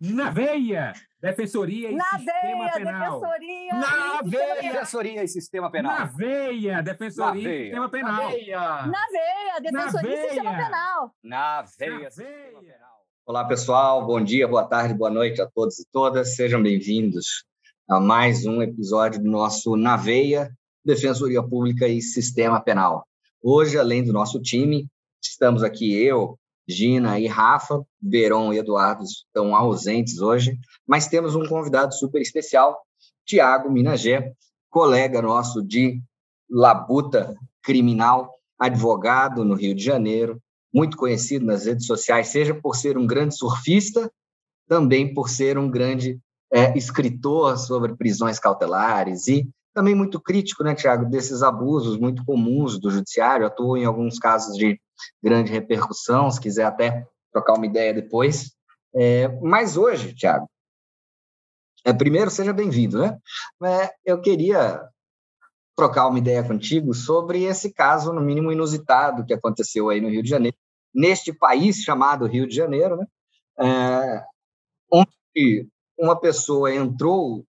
Na veia! Defensoria e Na Sistema veia, Penal. defensoria. Na veia. Defensoria e Sistema Penal. Na veia! Defensoria Na e veia. Sistema Penal. Na veia, defensoria e sistema veia. penal. Na Na veia. Sistema veia. Penal. Olá, pessoal. Bom dia, boa tarde, boa noite a todos e todas. Sejam bem-vindos a mais um episódio do nosso Na Veia, Defensoria Pública e Sistema Penal. Hoje, além do nosso time, estamos aqui eu, Gina e Rafa. Beron e Eduardo estão ausentes hoje, mas temos um convidado super especial, Tiago Minagé, colega nosso de labuta criminal, advogado no Rio de Janeiro, muito conhecido nas redes sociais, seja por ser um grande surfista, também por ser um grande é, escritor sobre prisões cautelares e também muito crítico, né, Tiago, desses abusos muito comuns do judiciário. Atuou em alguns casos de grande repercussão, se quiser até trocar uma ideia depois. É, mas hoje, Tiago, é, primeiro, seja bem-vindo, né? É, eu queria trocar uma ideia contigo sobre esse caso, no mínimo inusitado, que aconteceu aí no Rio de Janeiro, neste país chamado Rio de Janeiro, né? É, onde uma pessoa entrou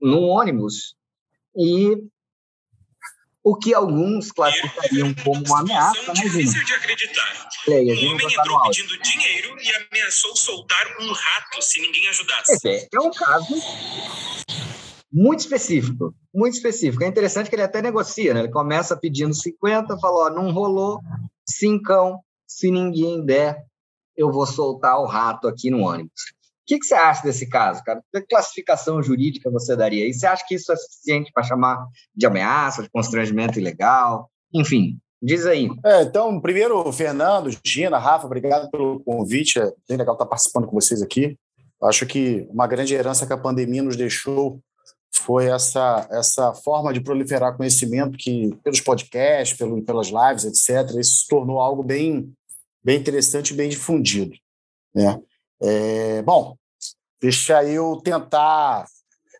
num ônibus e o que alguns classificariam como uma ameaça, né, difícil de acreditar. Aí, Um homem tá entrou pedindo dinheiro e ameaçou soltar um rato se ninguém ajudasse. É, é um caso muito específico, muito específico. É interessante que ele até negocia, né? Ele começa pedindo 50, falou, ó, não rolou, cincão, se ninguém der, eu vou soltar o rato aqui no ônibus. Que, que você acha desse caso, cara? Que classificação jurídica você daria? E você acha que isso é suficiente para chamar de ameaça, de constrangimento ilegal? Enfim, diz aí. É, então, primeiro, Fernando, Gina, Rafa, obrigado pelo convite. É bem legal estar participando com vocês aqui. Acho que uma grande herança que a pandemia nos deixou foi essa, essa forma de proliferar conhecimento que, pelos podcasts, pelo, pelas lives, etc., isso se tornou algo bem, bem interessante e bem difundido. Né? É, bom, deixa eu tentar.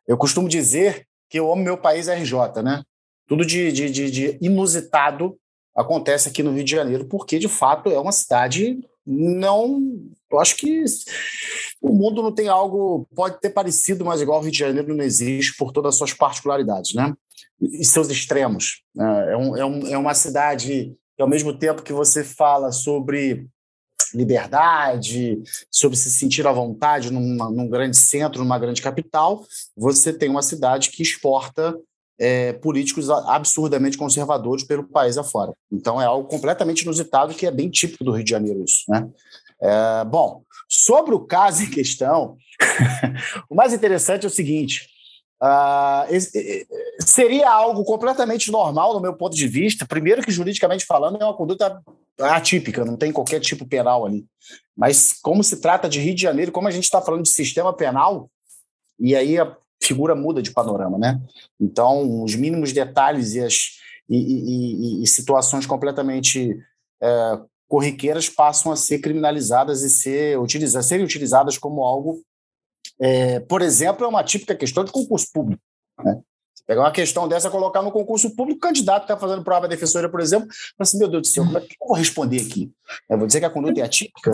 Eu costumo dizer que eu amo meu país RJ, né? Tudo de, de, de, de inusitado acontece aqui no Rio de Janeiro, porque de fato é uma cidade não. Eu acho que o mundo não tem algo, pode ter parecido, mas igual o Rio de Janeiro não existe por todas as suas particularidades, né? E seus extremos. né? É, um, é, um, é uma cidade que, ao mesmo tempo que você fala sobre liberdade, sobre se sentir à vontade numa, num grande centro, numa grande capital, você tem uma cidade que exporta é, políticos absurdamente conservadores pelo país afora. Então é algo completamente inusitado que é bem típico do Rio de Janeiro isso, né? É, bom, sobre o caso em questão, o mais interessante é o seguinte: eh, seria algo completamente normal, no meu ponto de vista. Primeiro, que juridicamente falando, é uma conduta atípica, não tem qualquer tipo penal ali. Mas, como se trata de Rio de Janeiro, como a gente está falando de sistema penal, e aí a figura muda de panorama, né? Então, os mínimos detalhes e, as, e, e- e- situações completamente eh, corriqueiras passam a ser criminalizadas e ser utilizadas, serem utilizadas como algo é, por exemplo, é uma típica questão de concurso público. Né? Você pegar uma questão dessa, colocar no concurso público, o candidato que está fazendo prova defensora, por exemplo, fala assim: meu Deus do céu, como é que eu vou responder aqui? Eu vou dizer que a conduta é atípica,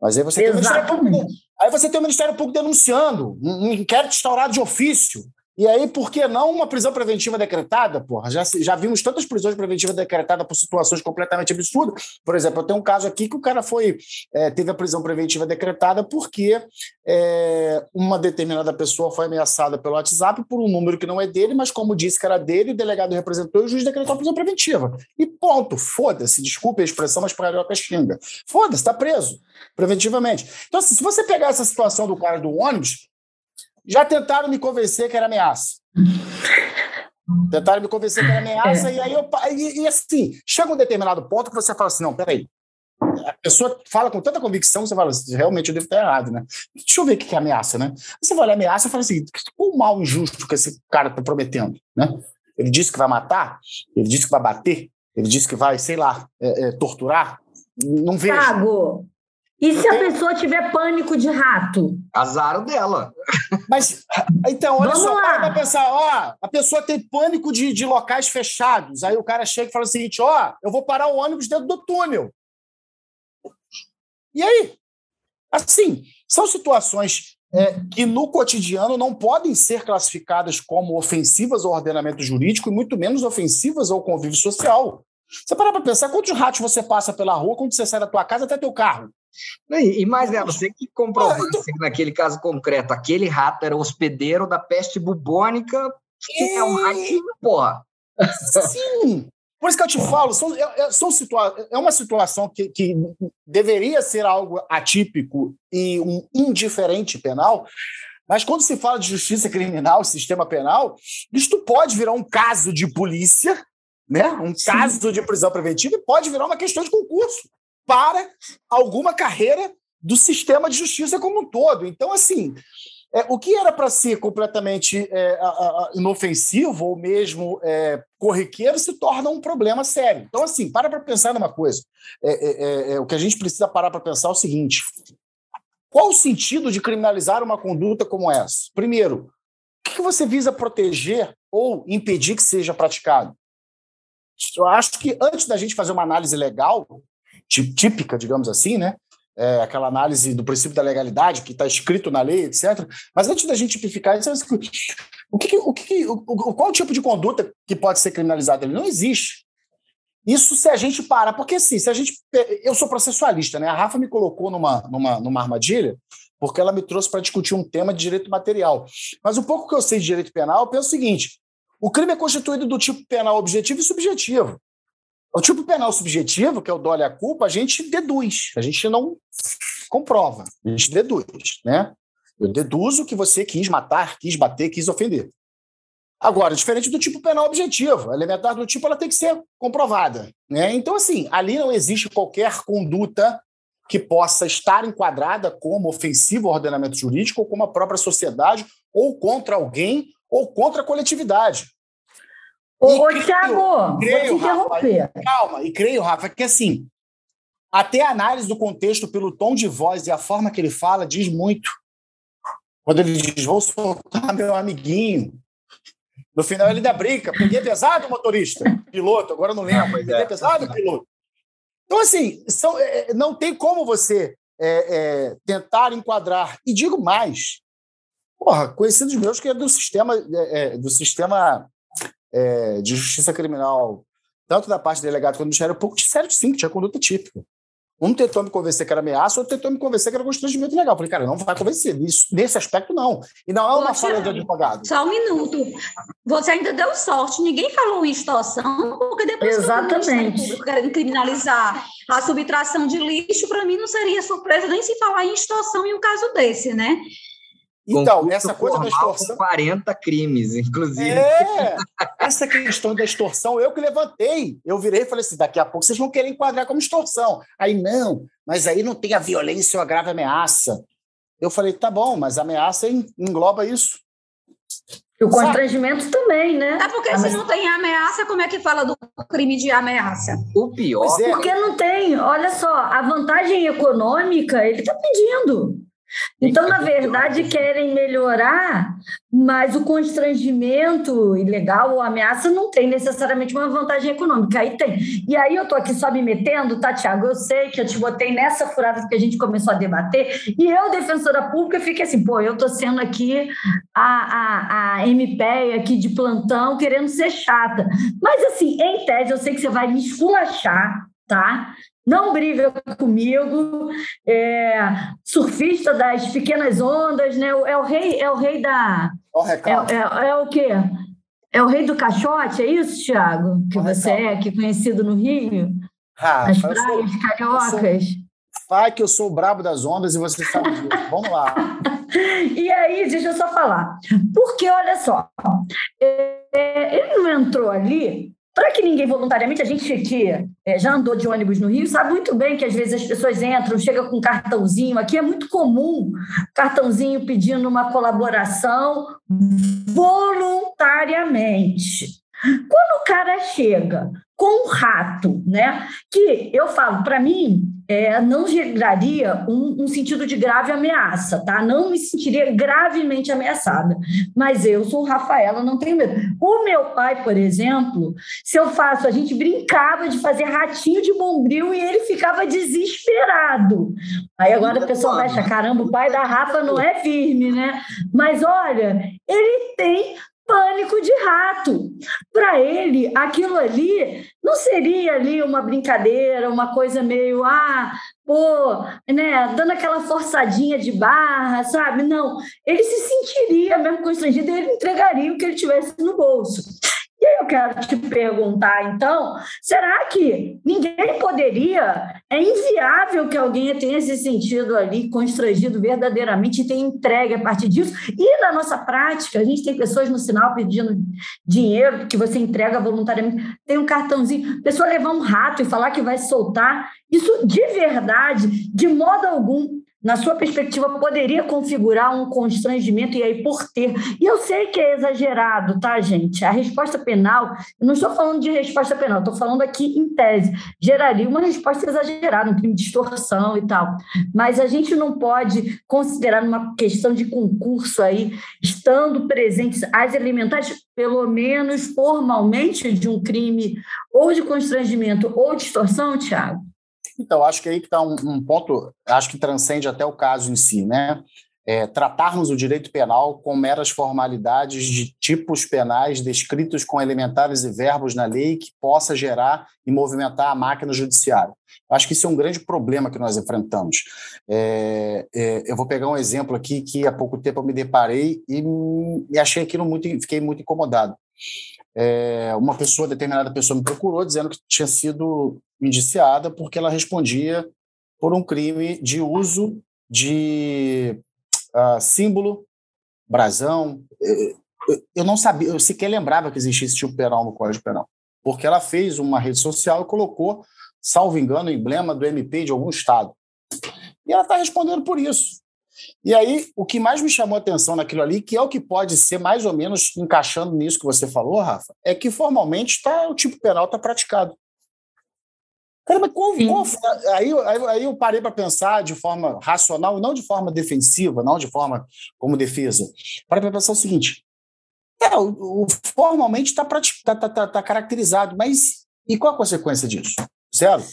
mas aí você tem o Ministério Público, aí você tem o Ministério Público denunciando, um inquérito instaurado de ofício. E aí, por que não uma prisão preventiva decretada? Porra, já, já vimos tantas prisões preventivas decretadas por situações completamente absurdas. Por exemplo, eu tenho um caso aqui que o cara foi é, teve a prisão preventiva decretada porque é, uma determinada pessoa foi ameaçada pelo WhatsApp por um número que não é dele, mas como disse que era dele, o delegado representou e o juiz decretou a prisão preventiva. E ponto, foda-se, desculpe a expressão, mas carioca xinga. Foda-se, está preso preventivamente. Então, assim, se você pegar essa situação do cara do ônibus, já tentaram me convencer que era ameaça. Tentaram me convencer que era ameaça, e aí eu. E, e assim, chega um determinado ponto que você fala assim: não, peraí. a pessoa fala com tanta convicção que você fala, realmente eu devo estar errado, né? Deixa eu ver o que é ameaça, né? Você vai olhar ameaça e fala assim, qual o mal injusto que esse cara está prometendo, né? Ele disse que vai matar, ele disse que vai bater, ele disse que vai, sei lá, é, é, torturar. Não vejo. Thiago, e se a pessoa tiver pânico de rato? Azar dela. Mas, então, olha Vamos só, lá. para pra pensar, ó, a pessoa tem pânico de, de locais fechados. Aí o cara chega e fala o seguinte: ó, eu vou parar o ônibus dentro do túnel. E aí? Assim, são situações é, que no cotidiano não podem ser classificadas como ofensivas ao ordenamento jurídico e muito menos ofensivas ao convívio social. Você parar para pensar quantos ratos você passa pela rua quando você sai da tua casa até teu carro. E, mais, né, você que comprovasse Ah, então- que naquele caso concreto, aquele rato era hospedeiro da peste bubônica, que é um ratinho, porra. Sim! Por isso que eu te falo, são, é, é- são situa é uma situação que, que deveria ser algo atípico e um indiferente penal, mas quando se fala de justiça criminal, sistema penal, isto pode virar um caso de polícia, né? um caso de prisão preventiva, e pode virar uma questão de concurso para alguma carreira do sistema de justiça como um todo. Então, assim, é, o que era para ser completamente é, a- a- inofensivo ou mesmo é, corriqueiro se torna um problema sério. Então, assim, para para pensar numa coisa. É, é, é, o que a gente precisa parar para pensar é o seguinte: qual o sentido de criminalizar uma conduta como essa? Primeiro, o que você visa proteger ou impedir que seja praticado? Eu acho que antes da gente fazer uma análise legal, típica, digamos assim, né? é, aquela análise do princípio da legalidade que está escrito na lei, etc. Mas antes da gente tipificar isso, o que, o que, o, o- qual tipo de conduta que pode ser criminalizada? Ele não existe. Isso se a gente para, porque assim, se a gente. Eu sou processualista, né? A Rafa me colocou numa, numa, numa armadilha, porque ela me trouxe para discutir um tema de direito material. Mas o pouco que eu sei de direito penal, eu penso o seguinte: o crime é constituído do tipo penal objetivo e subjetivo. O tipo penal subjetivo, que é o dole a culpa, a gente deduz, a gente não comprova, a gente deduz, né? Eu deduzo que você quis matar, quis bater, quis ofender. Agora, diferente do tipo penal objetivo, a elementar do tipo ela tem que ser comprovada, né? Então, assim, ali não existe qualquer conduta que possa estar enquadrada como ofensiva ao ordenamento jurídico ou como a própria sociedade ou contra alguém ou contra a coletividade. Ô, ô creio- Thiago, vou te creio, Rafa, interromper. Calma, e creio, Rafa, que assim, até a análise do contexto pelo tom de voz e a forma que ele fala diz muito. Quando ele diz, vou soltar meu amiguinho. No final ele ainda brinca, peguei pesado, motorista, piloto, agora eu não lembro, pois peguei é. pesado, piloto. Então, assim, são, é, é, não tem como você é, é, tentar enquadrar. E digo mais, porra, conhecidos meus que é do sistema, é, é, do sistema é, de justiça criminal, tanto da parte do delegado quanto do Ministério Público, disseram sim, que tinha conduta típica. Um tentou me convencer que era ameaça, outro tentou me convencer que era constrangimento legal. Eu falei, cara, não vai convencer. Isso, nesse aspecto, não. E não é uma Ô, falha de Thiago, advogado. Só um minuto. Você ainda deu sorte. Ninguém falou em extorsão, porque depois que o Exatamente. Ministério Público querendo criminalizar a subtração de lixo, para mim não seria surpresa nem se falar em extorsão em um caso desse, né? Então, Concurso essa coisa da extorsão. Com 40 crimes, inclusive. É, essa questão da extorsão, eu que levantei. Eu virei e falei assim: daqui a pouco vocês vão querer enquadrar como extorsão. Aí, não, mas aí não tem a violência ou a grave ameaça. Eu falei: tá bom, mas a ameaça en- engloba isso. E o constrangimento também, né? É porque Ah, se não tem ameaça, como é que fala do crime de ameaça? O pior é. Porque não tem. Olha só, a vantagem econômica ele está pedindo. Então, na verdade, querem melhorar, mas o constrangimento ilegal ou ameaça não tem necessariamente uma vantagem econômica. Aí tem. E aí eu tô aqui só me metendo, tá, Tiago? Eu sei que eu te botei nessa furada que a gente começou a debater, e eu, defensora pública, fiquei assim, pô, eu tô sendo aqui a, a, a MP aqui de plantão querendo ser chata. Mas, assim, em tese, eu sei que você vai me esculachar, tá? Não briga comigo, é, surfista das pequenas ondas, né? É o rei, é o rei da. O É, é, é o quê? É o rei do caixote, é isso, Thiago? Que você é aqui conhecido no Rio? Nas eu sou- praias cariocas. Vai que eu sou o brabo das ondas e você sabe disso. Vamos lá. E aí, deixa eu só falar. Porque, olha só, é, ele não entrou ali para que ninguém voluntariamente, a gente que é, já andou de ônibus no Rio, sabe muito bem que às vezes as pessoas entram, chegam com um cartãozinho, aqui é muito comum, cartãozinho pedindo uma colaboração voluntariamente. Quando o cara chega com um rato, né? Que eu falo, para mim, é, não geraria um, um, sentido de grave ameaça, tá? Não me sentiria gravemente ameaçada. Mas eu sou Rafaela, não tenho medo. O meu pai, por exemplo, se eu faço, a gente brincava de fazer ratinho de bombril e ele ficava desesperado. Aí agora a pessoa vai caramba, o pai da Rafa não é firme, né? Mas olha, ele tem pânico de rato. Para ele, aquilo ali não seria ali uma brincadeira, uma coisa meio, ah, pô, né, dando aquela forçadinha de barra, sabe? Não, ele se sentiria mesmo constrangido ele entregaria o que ele tivesse no bolso. E aí eu quero te perguntar, então, será que ninguém poderia, é inviável que alguém tenha se sentido ali constrangido verdadeiramente e tenha entregue a partir disso? E na nossa prática, a gente tem pessoas no sinal pedindo dinheiro que você entrega voluntariamente, tem um cartãozinho, pessoa levar um rato e falar que vai soltar, isso de verdade, de modo algum, na sua perspectiva, poderia configurar um constrangimento e aí por ter. E eu sei que é exagerado, tá, gente? A resposta penal, eu não estou falando de resposta penal, estou falando aqui em tese, geraria uma resposta exagerada, um crime de extorsão e tal. Mas a gente não pode considerar uma questão de concurso aí, estando presentes as elementares, pelo menos formalmente, de um crime ou de constrangimento ou de extorsão, Tiago? Então, acho que aí que está um, um, ponto, acho que transcende até o caso em si, né? É, tratarmos o direito penal com meras formalidades de tipos penais descritos com elementares e verbos na lei que possa gerar e movimentar a máquina judiciária. Acho que isso é um grande problema que nós enfrentamos. É, é, eu vou pegar um exemplo aqui que há pouco tempo eu me deparei e achei aquilo muito, fiquei muito incomodado. É, uma pessoa, determinada pessoa me procurou dizendo que tinha sido indiciada porque ela respondia por um crime de uso de uh, símbolo, brasão. Eu, não sabia, eu sequer lembrava que existia esse tipo penal no Código Penal, porque ela fez uma rede social e colocou, salvo engano, o emblema do MP de algum estado. E ela está respondendo por isso. E aí, o que mais me chamou a atenção naquilo ali, que é o que pode ser mais ou menos encaixando nisso que você falou, Rafa, é que formalmente tá, o tipo penal está praticado. Caramba, qual, qual, aí, aí, aí eu parei para pensar de forma racional, não de forma defensiva, não de forma como defesa. Parei para pensar o seguinte: é, o, o formalmente está tá, tá, tá, tá, caracterizado, mas e qual a consequência disso? Zero?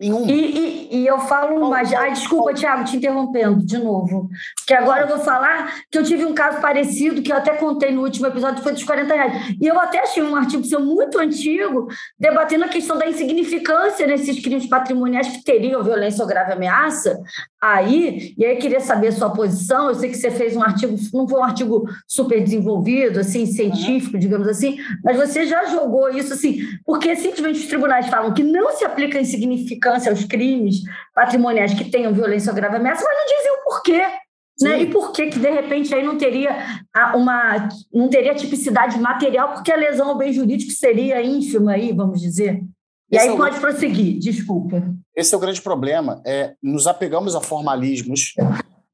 Nenhum. E, e, e eu falo mais. Ai, desculpa, Tiago, te interrompendo de novo. Porque agora eu vou falar que eu tive um caso parecido, que eu até contei no último episódio, foi dos 40 reais. E eu até achei um artigo seu muito antigo, debatendo a questão da insignificância nesses crimes patrimoniais que teriam violência ou grave ameaça. Aí, e aí queria saber a sua posição. Eu sei que você fez um artigo, não foi um artigo super desenvolvido, assim, científico, digamos assim, mas você já jogou isso assim, porque simplesmente os tribunais falam que não se aplica a insignificância aos crimes patrimoniais que tenham violência ou grave ameaça, mas não dizem o porquê. Né? E por que, que de repente aí não teria uma não teria tipicidade material, porque a lesão ao bem jurídico seria ínfima aí, vamos dizer. E Esse aí é pode prosseguir, desculpa. Esse é o grande problema. É, nos apegamos a formalismos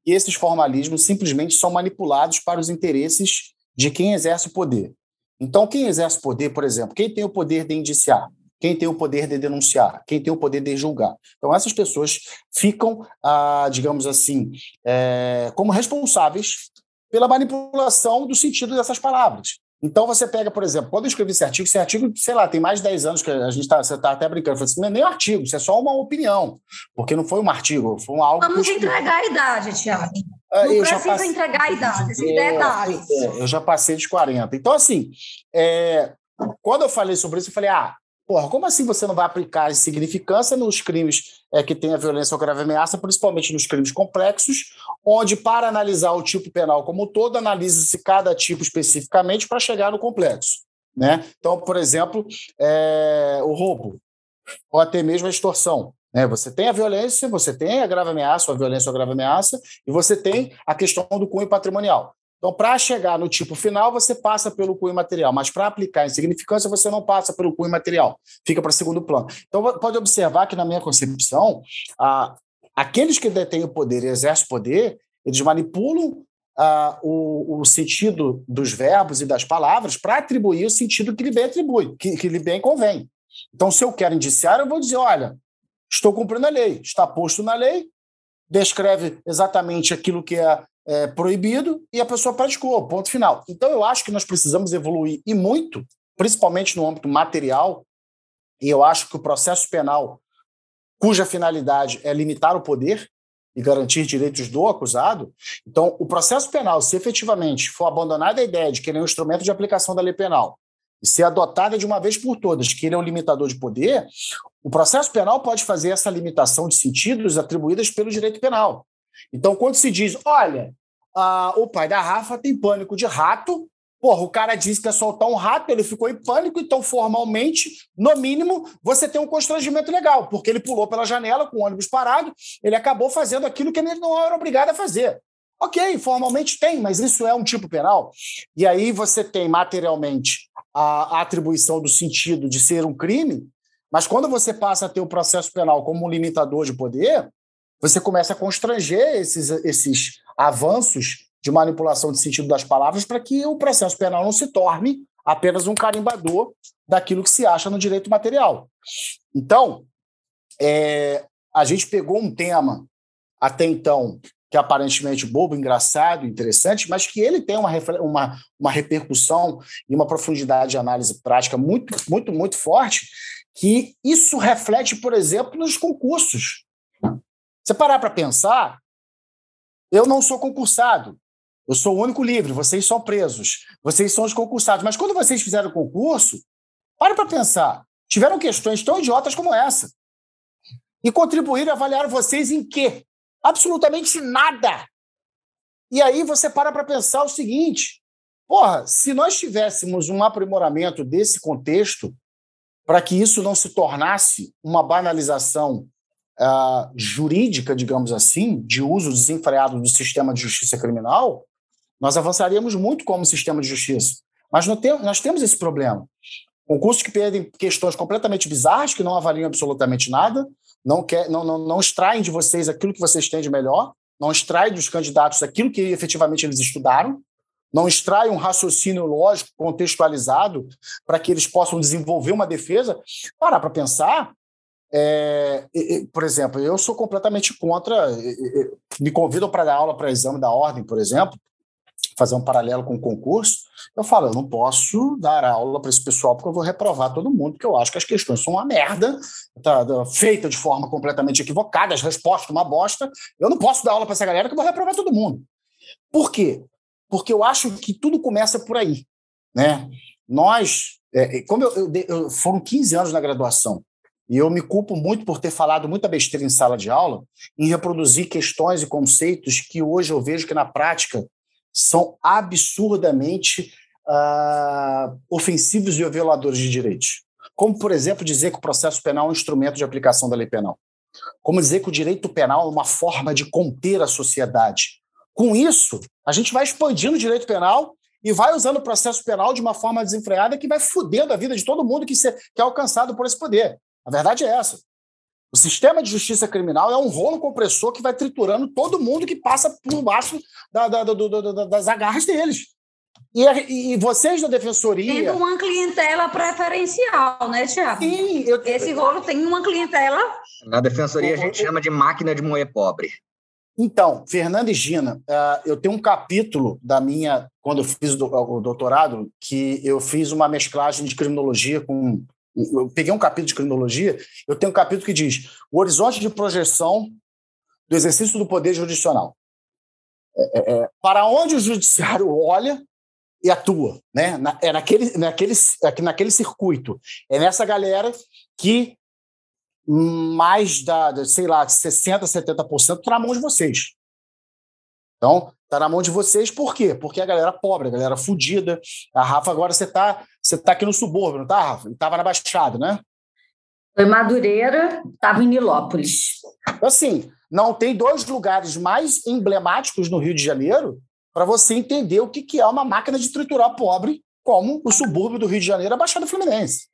e esses formalismos simplesmente são manipulados para os interesses de quem exerce o poder. Então, quem exerce o poder, por exemplo, quem tem o poder de indiciar? Quem tem o poder de denunciar, quem tem o poder de julgar. Então, essas pessoas ficam, ah, digamos assim, é, como responsáveis pela manipulação do sentido dessas palavras. Então, você pega, por exemplo, quando eu escrevi esse artigo, esse artigo, sei lá, tem mais de 10 anos que a gente está tá até brincando. Eu falei assim, não é nem um artigo, isso é só uma opinião, porque não foi um artigo, foi um algo. Vamos entregar a idade, Tiago. Ah, não eu precisa entregar a idade, esses é, detalhes. É, eu já passei dos 40. Então, assim, é, quando eu falei sobre isso, eu falei, ah, Porra, como assim você não vai aplicar a insignificância nos crimes é, que têm a violência ou grave ameaça, principalmente nos crimes complexos, onde, para analisar o tipo penal como um todo, analisa-se cada tipo especificamente para chegar no complexo. Né? Então, por exemplo, é, o roubo, ou até mesmo a extorsão. Né? Você tem a violência, você tem a grave ameaça, ou a violência ou a grave ameaça, e você tem a questão do cunho patrimonial. Então, para chegar no tipo final, você passa pelo cunho material, mas para aplicar em significância, você não passa pelo cunho material, fica para segundo plano. Então, pode observar que, na minha concepção, a, aqueles que detêm o poder e exercem poder, eles manipulam a, o, o, sentido dos verbos e das palavras para atribuir o sentido que lhe bem atribui, que, que lhe bem convém. Então, se eu quero indiciar, eu vou dizer: olha, estou cumprindo a lei, está posto na lei, descreve exatamente aquilo que é é, proibido e a pessoa praticou, ponto final. Então, eu acho que nós precisamos evoluir e muito, principalmente no âmbito material, e eu acho que o processo penal, cuja finalidade é limitar o poder e garantir direitos do acusado, então, o processo penal, se efetivamente for abandonada a ideia de que ele é um instrumento de aplicação da lei penal e ser adotada de uma vez por todas que ele é um limitador de poder, o processo penal pode fazer essa limitação de sentidos atribuídas pelo direito penal. Então, quando se diz, olha, o pai da Rafa tem pânico de rato, porra, o cara disse que ia soltar um rato, ele ficou em pânico, então, formalmente, no mínimo, você tem um constrangimento legal, porque ele pulou pela janela com o ônibus parado, ele acabou fazendo aquilo que ele não era obrigado a fazer. Ok, formalmente tem, mas isso é um tipo penal. E aí você tem materialmente a atribuição do sentido de ser um crime, mas quando você passa a ter o processo penal como um limitador de poder, você começa a constranger esses, esses avanços de manipulação de sentido das palavras para que o processo penal não se torne apenas um carimbador daquilo que se acha no direito material. Então, é, a gente pegou um tema até então que é aparentemente bobo, engraçado, interessante, mas que ele tem uma, uma, uma repercussão e uma profundidade de análise prática muito, muito, muito forte, que isso reflete, por exemplo, nos concursos. Você parar para pensar, eu não sou concursado. Eu sou o único livre, vocês são presos. Vocês são os concursados. Mas quando vocês fizeram o concurso, para para pensar. Tiveram questões tão idiotas como essa. E contribuíram e avaliaram vocês em quê? Absolutamente nada. E aí você para para pensar o seguinte: porra, se nós tivéssemos um aprimoramento desse contexto, para que isso não se tornasse uma banalização uh, jurídica, digamos assim, de uso desenfreado do sistema de justiça criminal, nós avançaríamos muito como sistema de justiça. Mas tem, nós temos esse problema. Concursos que pedem questões completamente bizarras, que não avaliam absolutamente nada, não, quer, não, não, não extraem de vocês aquilo que vocês têm de melhor, não extraem dos candidatos aquilo que efetivamente eles estudaram, não extrai um raciocínio lógico contextualizado para que eles possam desenvolver uma defesa. Parar para pensar, é, por exemplo, eu sou completamente contra. Me convidam para dar aula para exame da ordem, por exemplo, fazer um paralelo com o concurso. Eu falo, eu não posso dar aula para esse pessoal porque eu vou reprovar todo mundo, porque eu acho que as questões são uma merda, tá, feita de forma completamente equivocada, as respostas uma bosta. Eu não posso dar aula para essa galera que eu vou reprovar todo mundo. Por quê? Porque eu acho que tudo começa por aí. Né? Nós, é, como eu, eu, eu, foram 15 anos na graduação, e eu me culpo muito por ter falado muita besteira em sala de aula, em reproduzir questões e conceitos que hoje eu vejo que na prática são absurdamente uh, ofensivos e violadores de direitos. Como, por exemplo, dizer que o processo penal é um instrumento de aplicação da lei penal. Como dizer que o direito penal é uma forma de conter a sociedade. Com isso, a gente vai expandindo o direito penal e vai usando o processo penal de uma forma desenfreada que vai fudendo a vida de todo mundo que, que é alcançado por esse poder. A verdade é essa. O sistema de justiça criminal é um rolo compressor que vai triturando todo mundo que passa por baixo da, da, da, das agarras deles. E, e, vocês da defensoria. Tendo uma clientela preferencial, né, Tiago? Sim. Eu... Esse rolo tem uma clientela. Na defensoria a gente chama de máquina de moer pobre. Então, Fernanda e Gina, uh, eu tenho um capítulo da minha, quando eu fiz o doutorado, que eu fiz uma mesclagem de criminologia com eu peguei um capítulo de criminologia, eu tenho um capítulo que diz o horizonte de projeção do exercício do poder jurisdicional. É, é, é para onde o judiciário olha e atua, né? Na, é naquele, naquele, é naquele circuito. É nessa galera que mais da, sei lá, 60%, 70% está na mão de vocês. Então, está na mão de vocês, por quê? Porque a galera pobre, a galera fudida. A Rafa, agora você está você tá aqui no subúrbio, não tá, Rafa? Estava na Baixada, né? Foi Madureira, estava em Nilópolis. Assim, não tem dois lugares mais emblemáticos no Rio de Janeiro para você entender o que, que é uma máquina de triturar pobre, como o subúrbio do Rio de Janeiro, a Baixada Fluminense.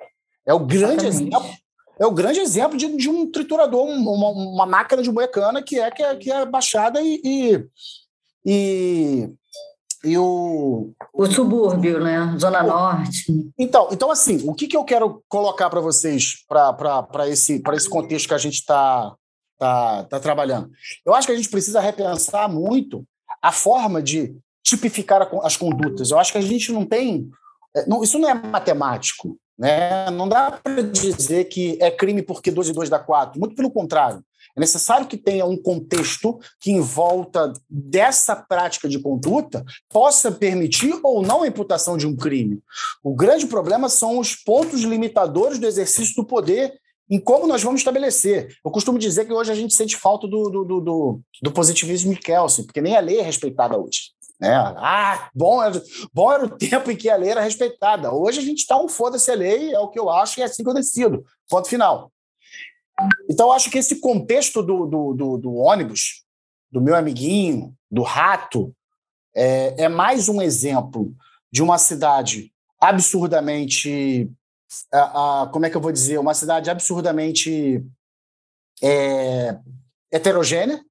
É o grande Exatamente. exemplo. É o grande exemplo de, de um triturador, um- uma, uma máquina de moecana que é que é, que é baixada e, e, e, e o, O subúrbio, né? Zona Norte. então, então, assim, o que, que eu quero colocar para vocês para esse, pra esse contexto que a gente está tá, tá trabalhando? Eu acho que a gente precisa repensar muito a forma de tipificar as condutas. Eu acho que a gente não tem. é, não- isso não é matemático. Né? Não dá para dizer que é crime porque 2 e 2 dá 4. Muito pelo contrário. É necessário que tenha um contexto que, em volta dessa prática de conduta, possa permitir ou não a imputação de um crime. O grande problema são os pontos limitadores do exercício do poder em como nós vamos estabelecer. Eu costumo dizer que hoje a gente sente falta do, do, do, do, positivismo de Kelsen, porque nem a lei é respeitada hoje. Né? Ah, bom bom era o tempo em que a lei era respeitada. Hoje a gente está um foda-se a lei, é o que eu acho e é assim que eu decido. Ponto final. Então, acho que esse contexto do, do, do, do ônibus, do meu amiguinho, do rato, é, é mais um exemplo de uma cidade absurdamente. a- a- como é que eu vou dizer? Uma cidade absurdamente é, heterogênea,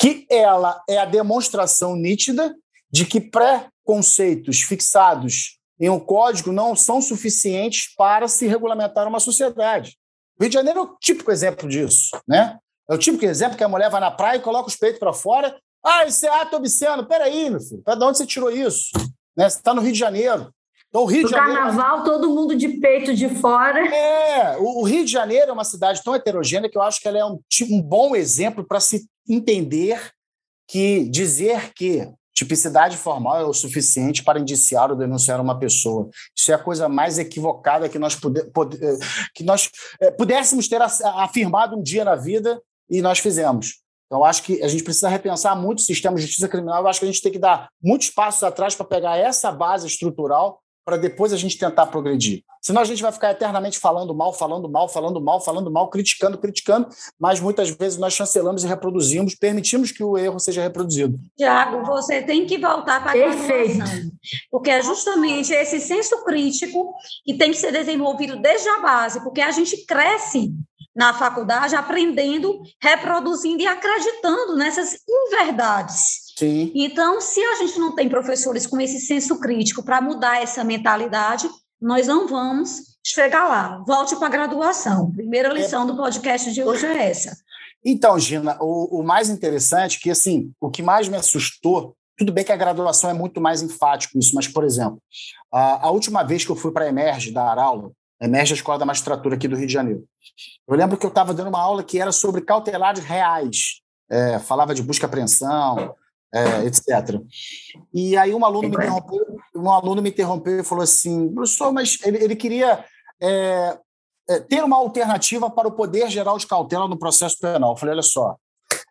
que ela é a demonstração nítida de que pré-conceitos fixados em um código não são suficientes para se regulamentar uma sociedade. Rio de Janeiro é o típico exemplo disso, né? É o típico exemplo que a mulher vai na praia e coloca os peitos para fora. Ah, isso é ato obsceno. Peraí, meu filho, de onde você tirou isso? Né? Você está no Rio de Janeiro. Então, o Rio No de Janeiro. carnaval, todo mundo de peito de fora. É, o Rio de Janeiro é uma cidade tão heterogênea que eu acho que ela é um, um bom exemplo para se entender que dizer que tipicidade formal é o suficiente para indiciar ou denunciar uma pessoa. Isso é a coisa mais equivocada que nós, puder, pode- eh, que nós eh, pudéssemos ter afirmado um dia na vida e nós fizemos. Então, acho que a gente precisa repensar muito o sistema de justiça criminal. Eu acho que a gente tem que dar muitos passos atrás para pegar essa base estrutural para depois a gente tentar progredir. Senão a gente vai ficar eternamente falando mal, falando mal, falando mal, falando mal, criticando, criticando, mas muitas vezes nós chancelamos e reproduzimos, permitimos que o erro seja reproduzido. Tiago, você tem que voltar para a Perfeito. graduação, porque é justamente esse senso crítico que tem que ser desenvolvido desde a base, porque a gente cresce na faculdade aprendendo, reproduzindo e acreditando nessas inverdades. Sim. Então, se a gente não tem professores com esse senso crítico para mudar essa mentalidade, nós não vamos chegar lá. Volte para a graduação. Primeira lição do podcast de hoje é essa. Então, Gina, o, o mais interessante é que, assim, o que mais me assustou, tudo bem que a graduação é muito mais enfático isso, mas, por exemplo, a, a última vez que eu fui para a Emerge dar aula, a Emerge é a Escola da Magistratura aqui do Rio de Janeiro, eu lembro que eu estava dando uma aula que era sobre cautelares reais, é, falava de busca e apreensão, é, etc. E aí um aluno me interrompeu, um aluno me interrompeu e falou assim, professor, mas ele, ele queria é, é, ter uma alternativa para o poder geral de cautela no processo penal. Eu falei, olha só,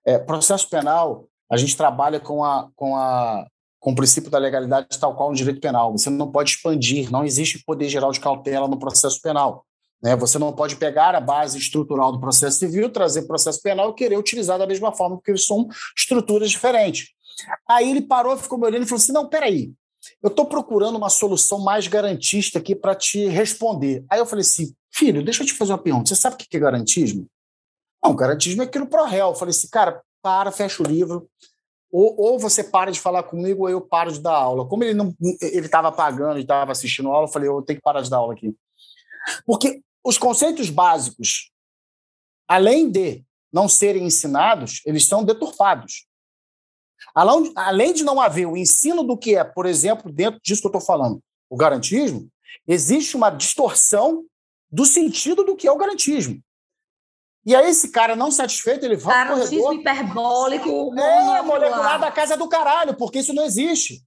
é, processo penal, a gente trabalha com, a, com, a, com o princípio da legalidade tal qual no direito penal. Você não pode expandir, não existe poder geral de cautela no processo penal. Né? Você não pode pegar a base estrutural do processo civil, trazer para o processo penal e querer utilizar da mesma forma, porque são estruturas diferentes. Aí ele parou, ficou me olhando e falou assim: não, peraí, eu estou procurando uma solução mais garantista aqui para te responder. Aí eu falei assim: filho, deixa eu te fazer uma pergunta. Você sabe o que é garantismo? Não, garantismo é aquilo pro réu. Eu falei assim, cara, para, fecha o livro. Ou, ou você para de falar comigo, ou eu paro de dar aula. Como ele não ele estava pagando e estava assistindo a aula, eu falei, eu tenho que parar de dar aula aqui. Porque os conceitos básicos, além de não serem ensinados, eles são deturpados. Além, de não haver o ensino do que é, por exemplo, dentro disso que eu estou falando, o garantismo, existe uma distorção do sentido do que é o garantismo. E aí esse cara não satisfeito, ele vai pro Garantismo corredor... hiperbólico, É, molecular molecular. da casa do caralho, porque isso não existe.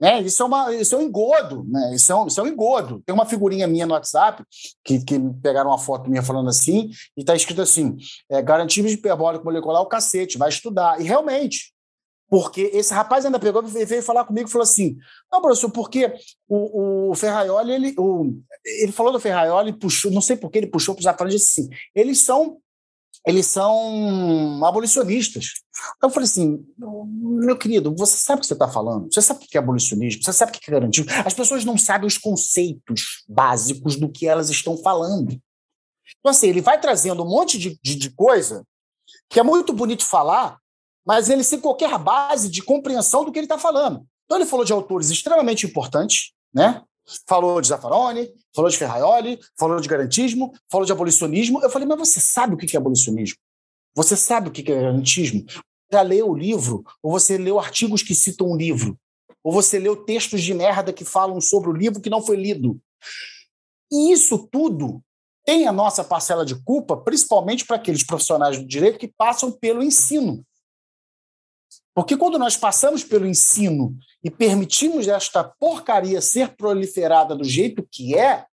Né? Isso, é uma, isso é um engodo, né? isso, é um, isso é um engodo. Tem uma figurinha minha no WhatsApp, que, que pegaram uma foto minha falando assim, e está escrito assim: é, garantismo hiperbólico molecular é o cacete, vai estudar. E realmente, porque esse rapaz ainda pegou e veio falar comigo e falou assim: não, professor, porque o, o Ferraioli, ele, o, ele falou do Ferraioli, puxou, não sei por que ele puxou para os aparelhos assim, eles são eles são abolicionistas. Eu falei assim, meu querido, você sabe o que você está falando? Você sabe o que é abolicionismo? Você sabe o que é garantismo? As pessoas não sabem os conceitos básicos do que elas estão falando. Então, assim, ele vai trazendo um monte de, de, de coisa que é muito bonito falar, mas ele sem qualquer base de compreensão do que ele está falando. Então ele falou de autores extremamente importantes, né? Falou de Zaffaroni, falou de Ferraioli, falou de garantismo, falou de abolicionismo. Eu falei, mas você sabe o que é abolicionismo? Você sabe o que é garantismo? Já leu o livro? Ou você leu artigos que citam um livro? Ou você leu textos de merda que falam sobre o livro que não foi lido? E isso tudo tem a nossa parcela de culpa, principalmente para aqueles profissionais do direito que passam pelo ensino. Porque quando nós passamos pelo ensino e permitimos esta porcaria ser proliferada do jeito que é,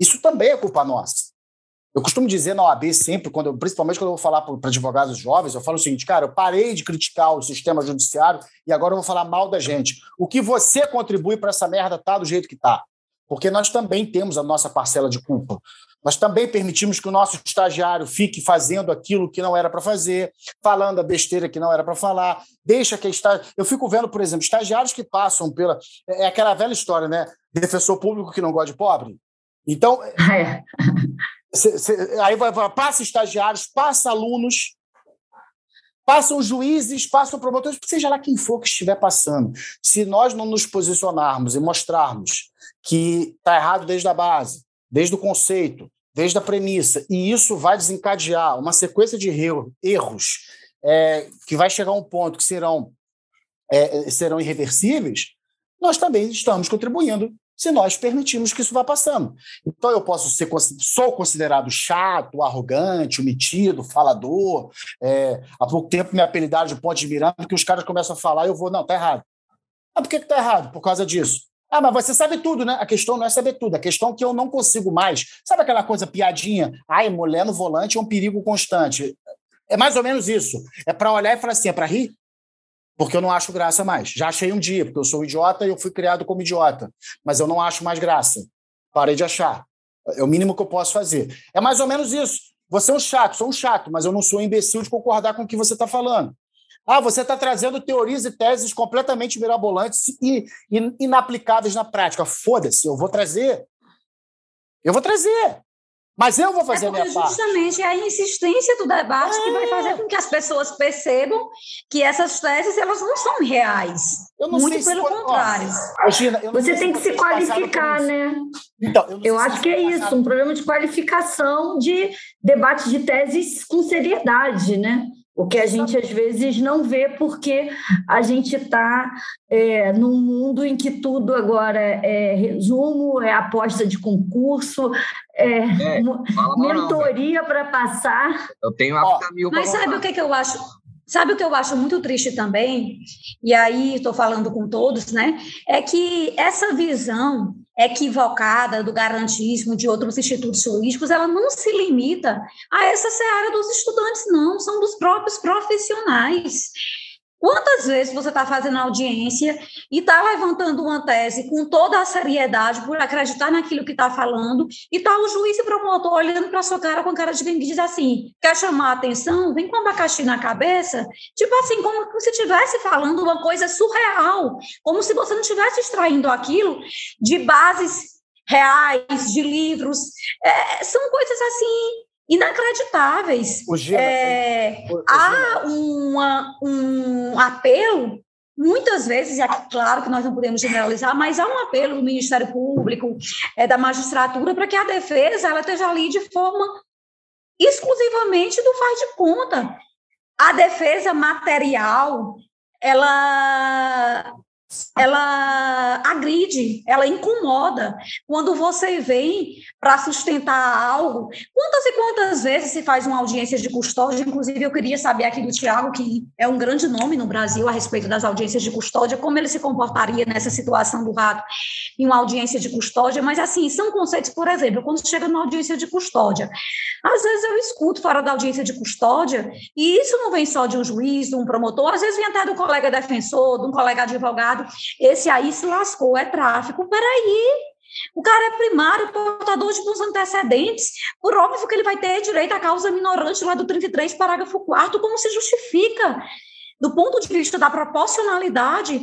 isso também é culpa nossa. Eu costumo dizer na OAB sempre, quando eu, principalmente quando eu vou falar para advogados jovens, eu falo o seguinte, cara, eu parei de criticar o sistema judiciário e agora eu vou falar mal da gente. O que você contribui para essa merda tá do jeito que tá. Porque nós também temos a nossa parcela de culpa. Nós também permitimos que o nosso estagiário fique fazendo aquilo que não era para fazer, falando a besteira que não era para falar, deixa que está. Eu fico vendo, por exemplo, estagiários que passam pela. É aquela velha história, né? Defensor público que não gosta de pobre. Então. É. Cê, cê, aí vai, passa estagiários, passa alunos, passam juízes, passam promotores, seja lá quem for que estiver passando. Se nós não nos posicionarmos e mostrarmos que está errado desde a base, desde o conceito, desde a premissa, e isso vai desencadear uma sequência de erros é, que vai chegar a um ponto que serão, é, serão irreversíveis, nós também estamos contribuindo se nós permitirmos que isso vá passando. Então eu posso ser sou considerado chato, arrogante, metido, falador. É, há pouco tempo me apelidaram de ponte de miranda, que os caras começam a falar e eu vou, não, tá errado. Ah, por que, que tá errado? Por causa disso. Ah, mas você sabe tudo, né? A questão não é saber tudo, a questão é que eu não consigo mais. Sabe aquela coisa piadinha? Ai, mulher no volante é um perigo constante. É mais ou menos isso. É para olhar e falar assim, é para rir? Porque eu não acho graça mais. Já achei um dia, porque eu sou idiota e eu fui criado como idiota. Mas eu não acho mais graça. Parei de achar. É o mínimo que eu posso fazer. É mais ou menos isso. Você é um chato, sou um chato, mas eu não sou um imbecil de concordar com o que você está falando. Ah, você está trazendo teorias e teses completamente mirabolantes e, inaplicáveis na prática. Foda-se, eu vou trazer. Eu vou trazer. Mas eu vou fazer é a minha justamente parte. Justamente é a insistência do debate é. que vai fazer com que as pessoas percebam que essas teses elas não são reais. Muito pelo contrário. Ó, você tem que se qualificar, né? Então, eu, eu acho que é isso, um problema de qualificação de debate de teses com seriedade, né? O que a gente às vezes não vê porque a gente está é, num mundo em que tudo agora é resumo, é aposta de concurso, é, é mentoria para passar. Eu tenho a mil Mas sabe o que, que eu acho? Sabe o que eu acho muito triste também? E aí estou falando com todos, né? É que essa visão equivocada do garantismo de outros institutos jurídicos, ela não se limita a essa seara dos estudantes, não, são dos próprios profissionais. Quantas vezes você está fazendo audiência e está levantando uma tese com toda a seriedade por acreditar naquilo que está falando, e está o juiz e promotor olhando para sua cara com cara de quem diz assim: quer chamar a atenção? Vem com abacaxi na cabeça. Tipo assim, como se estivesse falando uma coisa surreal, como se você não estivesse extraindo aquilo de bases reais, de livros. É, são coisas assim inacreditáveis. É, há uma, um apelo, muitas vezes, é claro que nós não podemos generalizar, mas há um apelo do Ministério Público, é, da magistratura, para que a defesa ela esteja ali de forma exclusivamente do faz de conta. A defesa material, ela ela agride, ela incomoda. Quando você vem para sustentar algo, quantas e quantas vezes se faz uma audiência de custódia? Inclusive, eu queria saber aqui do Tiago, que é um grande nome no Brasil a respeito das audiências de custódia, como ele se comportaria nessa situação do rato em uma audiência de custódia. Mas, assim, são conceitos, por exemplo, quando chega numa audiência de custódia, às vezes eu escuto fora da audiência de custódia, e isso não vem só de um juiz, de um promotor, às vezes vem até do colega defensor, de um colega advogado esse aí se lascou, é tráfico. Peraí, O cara é primário, portador de bons antecedentes, por óbvio que ele vai ter direito à causa minorante lá do 33, parágrafo 4 como se justifica, do ponto de vista da proporcionalidade,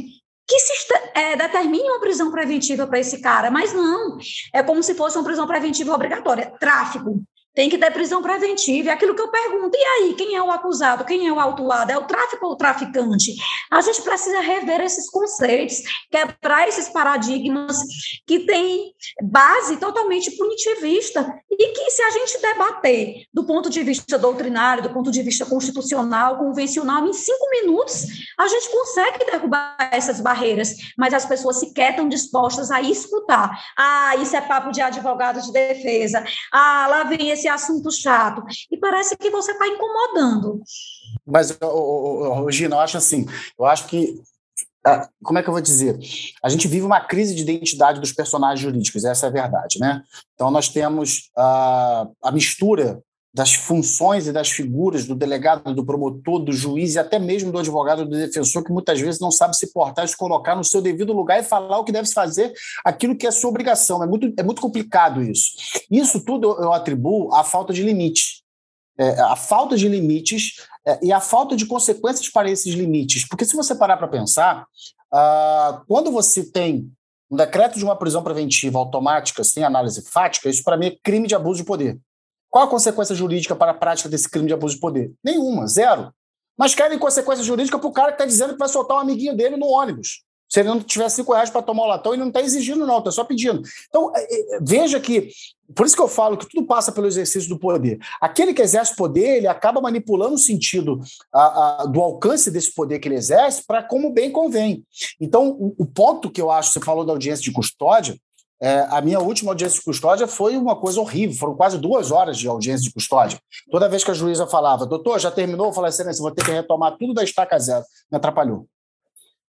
que se é, determine uma prisão preventiva para esse cara, mas não, é como se fosse uma prisão preventiva obrigatória. Tráfico, tem que ter prisão preventiva. É aquilo que eu pergunto. E aí, quem é o acusado? Quem é o autuado? É o tráfico ou o traficante? A gente precisa rever esses conceitos, quebrar esses paradigmas que têm base totalmente punitivista e que, se a gente debater do ponto de vista doutrinário, do ponto de vista constitucional, convencional, em cinco minutos, a gente consegue derrubar essas barreiras, mas as pessoas sequer estão dispostas a escutar. Ah, isso é papo de advogado de defesa. Ah, lá vem esse esse assunto chato. E parece que você está incomodando. Mas, Gina, eu acho assim, eu acho que como é que eu vou dizer? A gente vive uma crise de identidade dos personagens jurídicos, essa é a verdade, né? Então nós temos a, a mistura das funções e das figuras do delegado, do promotor, do juiz e até mesmo do advogado, do defensor, que muitas vezes não sabe se portar, se colocar no seu devido lugar e falar o que deve fazer, aquilo que é sua obrigação. É muito, é muito complicado isso. Isso tudo eu atribuo à falta de limite. É, a falta de limites é, e a falta de consequências para esses limites. Porque se você parar para pensar, ah, quando você tem um decreto de uma prisão preventiva automática, sem análise fática, isso para mim é crime de abuso de poder. Qual a consequência jurídica para a prática desse crime de abuso de poder? Nenhuma, zero. Mas querem consequência jurídica para o cara que está dizendo que vai soltar um amiguinho dele no ônibus. Se ele não tiver cinco reais para tomar o latão, ele não está exigindo, não, está só pedindo. Então, é, é, veja que, por isso que eu falo que tudo passa pelo exercício do poder. Aquele que exerce poder, ele acaba manipulando o sentido a, a, do alcance desse poder que ele exerce para como bem convém. Então, o, o ponto que eu acho, você falou da audiência de custódia, é, a minha última audiência de custódia foi uma coisa horrível, foram quase duas horas de audiência de custódia. Toda vez que a juíza falava, doutor, já terminou? Eu falei, excelência, vou ter que retomar tudo da estaca zero. Me atrapalhou.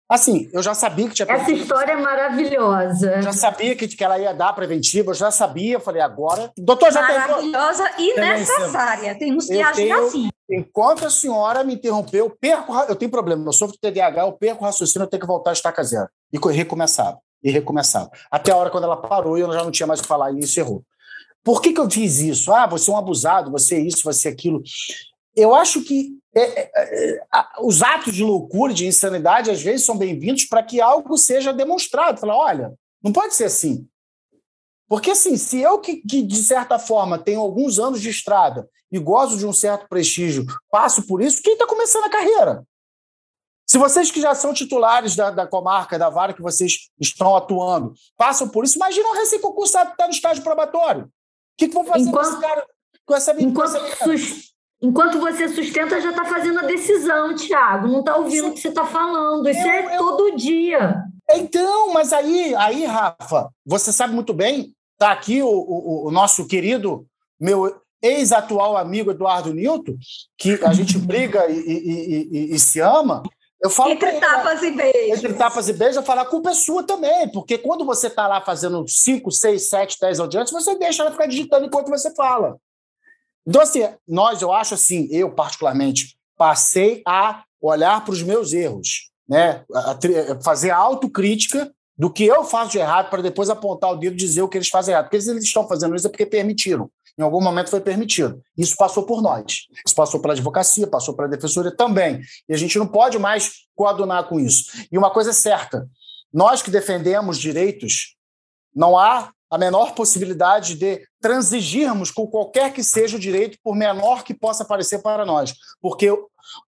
Assim, eu já sabia que tinha. Essa história é maravilhosa. Já sabia que, que ela ia dar preventiva, eu já sabia, eu falei, agora. Doutor, já Maravilhosa terminou? e necessária. Temos que eu agir tenho, assim. Enquanto a senhora me interrompeu, eu perco. Eu tenho problema, eu sofro TDAH, eu perco o raciocínio, eu tenho que voltar a estaca zero. E recomeçar e recomeçava. Até a hora quando ela parou e eu já não tinha mais o que falar e encerrou. Por que, que eu fiz isso? Ah, você é um abusado, você é isso, você é aquilo. Eu acho que é, é, é, os atos de loucura, de insanidade, às vezes são bem-vindos para que algo seja demonstrado. Falar, olha, não pode ser assim. Porque, assim, se eu, que, que, de certa forma tenho alguns anos de estrada e gozo de um certo prestígio, passo por isso, quem está começando a carreira? Se vocês que já são titulares da, da comarca, da vara que vocês estão atuando, passam por isso, imagina um recém-concursado que está no estágio probatório. O que, que vão fazer enquanto, com esse cara? Com essa, enquanto, com essa sus, enquanto você sustenta, já está fazendo a decisão, Tiago. Não está ouvindo o que você está falando. Isso eu, é eu, todo dia. Então, mas aí, aí, Rafa, você sabe muito bem, está aqui o, o, o nosso querido, meu ex-atual amigo Eduardo Nilton, que a gente briga e, e, e, e se ama, eu falo entre ele, tapas e beijos. Entre tapas e beijos, eu falo, a culpa é sua também, porque quando você está lá fazendo 5, 6, 7, 10 audiências, você deixa ela ficar digitando enquanto você fala. Então, assim, nós, eu acho assim, eu particularmente, passei a olhar para os meus erros, né? A, a, fazer a autocrítica do que eu faço de errado para depois apontar o dedo e dizer o que eles fazem errado. Porque eles estão fazendo isso é porque permitiram em algum momento foi permitido. Isso passou por nós. Isso passou pela advocacia, passou pela defensoria também. E a gente não pode mais coadunar com isso. E uma coisa é certa: nós que defendemos direitos, não há a menor possibilidade de transigirmos com qualquer que seja o direito, por menor que possa parecer para nós. Porque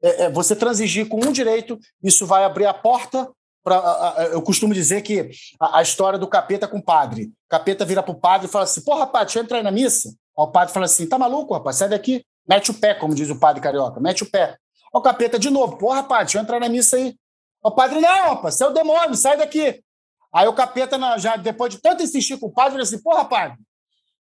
é, é, você transigir com um direito, isso vai abrir a porta Pra, eu costumo dizer que a, a, história do capeta com o padre. O capeta vira para o padre e fala assim: Porra, rapaz, deixa eu entrar aí na missa. O padre fala assim: tá maluco, rapaz? Sai daqui. Mete o pé, como diz o padre carioca. Mete o pé. O capeta de novo. Porra, rapaz, deixa eu entrar na missa aí. O padre, não, rapaz, você é o demônio, sai daqui. Aí o capeta, já depois de tanto insistir com o padre, fala assim: porra, padre,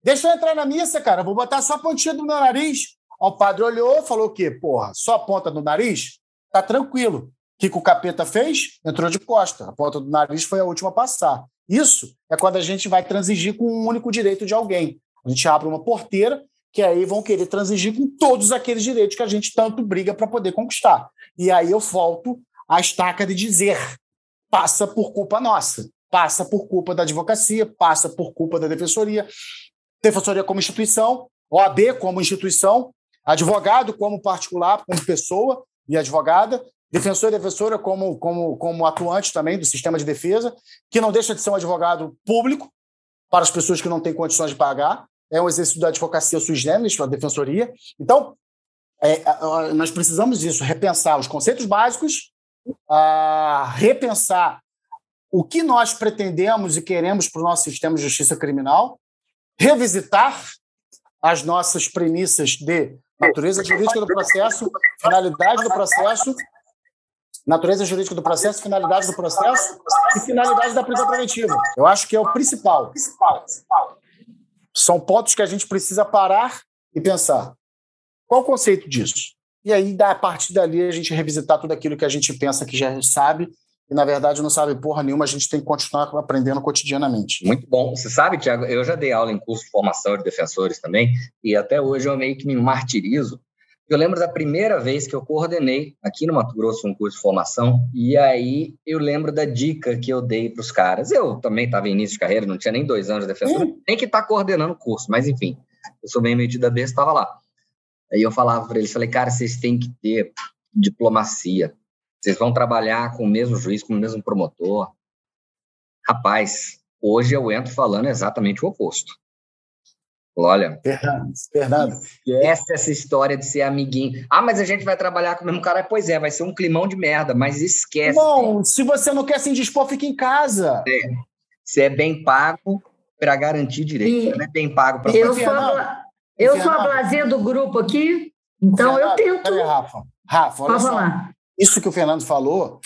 deixa eu entrar na missa, cara, vou botar só a pontinha do meu nariz. O padre olhou, falou o quê? Porra, só a ponta do nariz? Tá tranquilo. O que, que o capeta fez? Entrou de costa. A ponta do nariz foi a última a passar. Isso é quando a gente vai transigir com um único direito de alguém. A gente abre uma porteira que aí vão querer transigir com todos aqueles direitos que a gente tanto briga para poder conquistar. E aí eu volto à estaca de dizer: passa por culpa nossa. passa por culpa da advocacia, passa por culpa da defensoria, defensoria como instituição, OAB como instituição, advogado como particular, como pessoa e advogada, defensor e defensora como, como, como atuante também do sistema de defesa, que não deixa de ser um advogado público para as pessoas que não têm condições de pagar, é um exercício da advocacia sui generis, a defensoria. Então, é, nós precisamos disso, repensar os conceitos básicos, a repensar o que nós pretendemos e queremos para o nosso sistema de justiça criminal, revisitar as nossas premissas de natureza jurídica do processo, finalidade do processo, natureza jurídica do processo, finalidade do processo e finalidade da prisão preventiva. Eu acho que é o principal. São pontos que a gente precisa parar e pensar. Qual o conceito disso? E aí, a partir dali, a gente revisitar tudo aquilo que a gente pensa que já sabe e, na verdade, não sabe porra nenhuma, a gente tem que continuar aprendendo cotidianamente. Muito bom. Você sabe, Tiago, eu já dei aula em curso de formação de defensores também, e até hoje eu meio que me martirizo. Eu lembro da primeira vez que eu coordenei aqui no Mato Grosso um curso de formação, e aí eu lembro da dica que eu dei para os caras. Eu também estava em início de carreira, não tinha nem dois anos de defensor, hum. nem que estar tá coordenando o curso, mas enfim, eu sou bem metida besta, estava lá. Aí eu falava para eles, falei, cara, vocês têm que ter diplomacia. Vocês vão trabalhar com o mesmo juiz, com o mesmo promotor. Rapaz, hoje eu entro falando exatamente o oposto. Olha, Fernando, Fernando. Esquece essa história de ser amiguinho. Ah, mas a gente vai trabalhar com o mesmo cara. Pois é, vai ser um climão de merda, mas esquece. Bom, se você não quer se indispor, fica em casa. É. Você é bem pago para garantir direito. Não é bem pago para fazer. Eu sou a blazer do grupo aqui, então Fernando, eu tento. Rafa. Rafa, olha Pode só. Falar. Isso que o Fernando falou,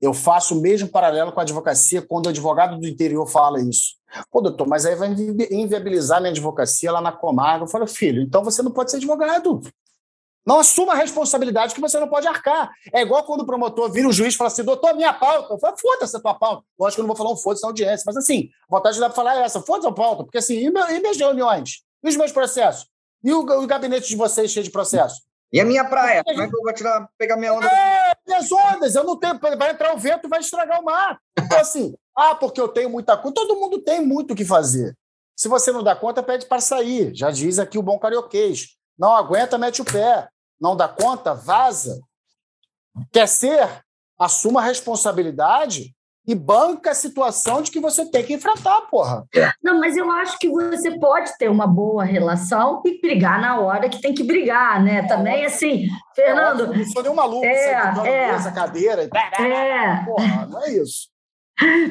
eu faço o mesmo paralelo com a advocacia quando o advogado do interior fala isso. Pô, doutor, mas aí vai inviabilizar minha advocacia lá na comarca. Eu falo, filho, então você não pode ser advogado. Não assuma a responsabilidade que você não pode arcar. É igual quando o promotor vira o juiz e fala assim, doutor, minha pauta. Eu falo, foda-se a tua pauta. Lógico que eu não vou falar um foda-se na audiência, mas assim, a vontade de falar é essa, foda-se a pauta. Porque assim, e, minhas reuniões? E os meus processos? E o, o gabinete de vocês cheio de processo? E a minha praia? Como é que eu vou tirar, pegar minha onda? É, minhas ondas, eu não tenho. Vai entrar o vento vai estragar o mar. Então, assim, ah, porque eu tenho muita coisa. Todo mundo tem muito o que fazer. Se você não dá conta, pede para sair. Já diz aqui o bom carioquês. Não aguenta, mete o pé. Não dá conta, vaza. Quer ser? Assuma a responsabilidade e banca a situação de que você tem que enfrentar, porra. Não, mas eu acho que você pode ter uma boa relação e brigar na hora que tem que brigar, né? Também, assim, Fernando... É, não sou nenhum maluco, é, é, essa cadeira. É. Porra, não é isso.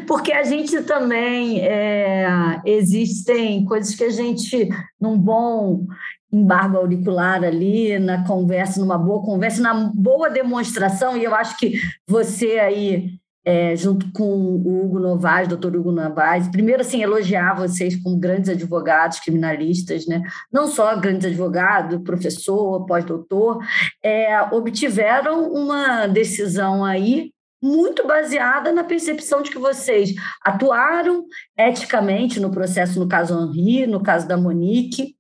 Porque a gente também é, existem coisas que a gente, num bom embargo auricular ali, na conversa, numa boa conversa, na boa demonstração, e eu acho que você aí é, junto com o Hugo Novaes, doutor Hugo Novaes, primeiro, assim, elogiar vocês como grandes advogados criminalistas, né? não só grandes advogados, professor, pós-doutor, é, obtiveram uma decisão aí muito baseada na percepção de que vocês atuaram eticamente no processo, no caso Henri, no caso da Monique,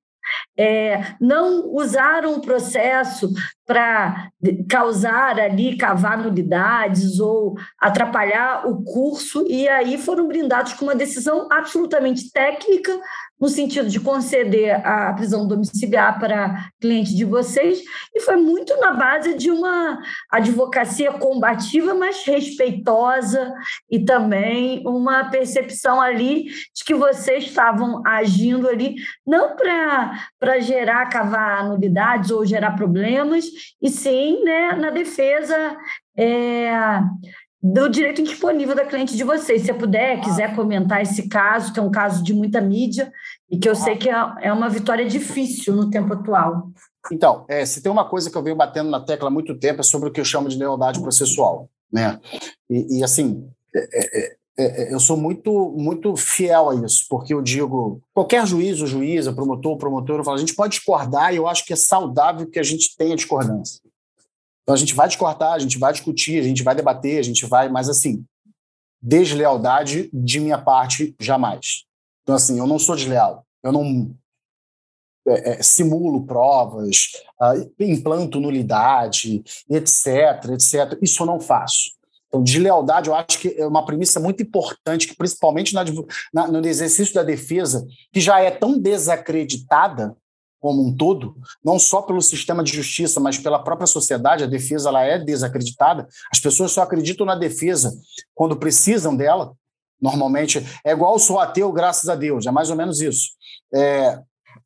é, não usaram o processo para causar ali, cavar nulidades ou atrapalhar o curso, e aí foram brindados com uma decisão absolutamente técnica, no sentido de conceder a prisão domiciliar para cliente de vocês, e foi muito na base de uma advocacia combativa, mas respeitosa, e também uma percepção ali de que vocês estavam agindo ali, não para gerar, cavar nulidades ou gerar problemas, e sim né, na defesa é, do direito indisponível da cliente de vocês. Se puder, quiser comentar esse caso, que é um caso de muita mídia e que eu sei que é, é uma vitória difícil no tempo atual. Então, é, se tem uma coisa que eu venho batendo na tecla há muito tempo é sobre o que eu chamo de lealdade processual. Né? E, e assim, é, é, é, eu sou muito muito fiel a isso, porque eu digo, qualquer juiz ou juíza, promotor ou promotor, eu falo, a gente pode discordar e eu acho que é saudável que a gente tenha discordância. Então a gente vai discordar, a gente vai discutir, a gente vai debater, a gente vai, mas assim, deslealdade de minha parte jamais. Então assim, eu não sou desleal, eu não é, é, simulo provas, uh, implanto nulidade, etc, etc. Isso eu não faço. Então, deslealdade, eu acho que é uma premissa muito importante, que principalmente na, na, no exercício da defesa, que já é tão desacreditada como um todo, não só pelo sistema de justiça, mas pela própria sociedade, a defesa ela é desacreditada. As pessoas só acreditam na defesa quando precisam dela. Normalmente é igual sou ateu, graças a Deus, é mais ou menos isso. É,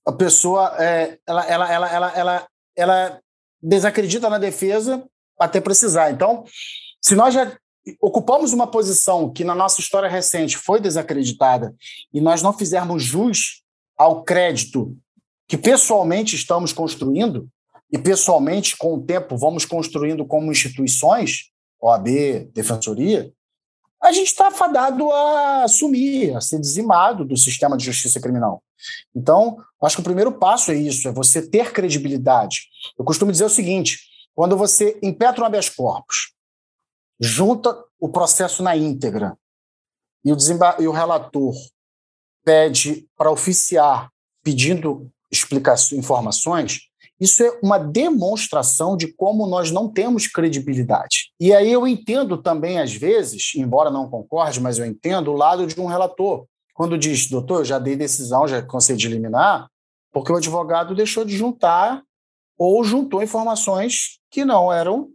a pessoa é, ela, ela, ela, ela, ela, ela desacredita na defesa até precisar. Então, se nós já ocupamos uma posição que na nossa história recente foi desacreditada e nós não fizermos jus ao crédito que pessoalmente estamos construindo e pessoalmente com o tempo vamos construindo como instituições, OAB, Defensoria, a gente está fadado a sumir, a ser dizimado do sistema de justiça criminal. Então, acho que o primeiro passo é isso, é você ter credibilidade. Eu costumo dizer o seguinte, quando você impetra um habeas corpus, junta o processo na íntegra e o, e o relator pede para oficiar pedindo explicações, informações, isso é uma demonstração de como nós não temos credibilidade. E aí eu entendo também, às vezes, embora não concorde, mas eu entendo o lado de um relator. Quando diz, doutor, eu já dei decisão, já concedi liminar, porque o advogado deixou de juntar ou juntou informações que não eram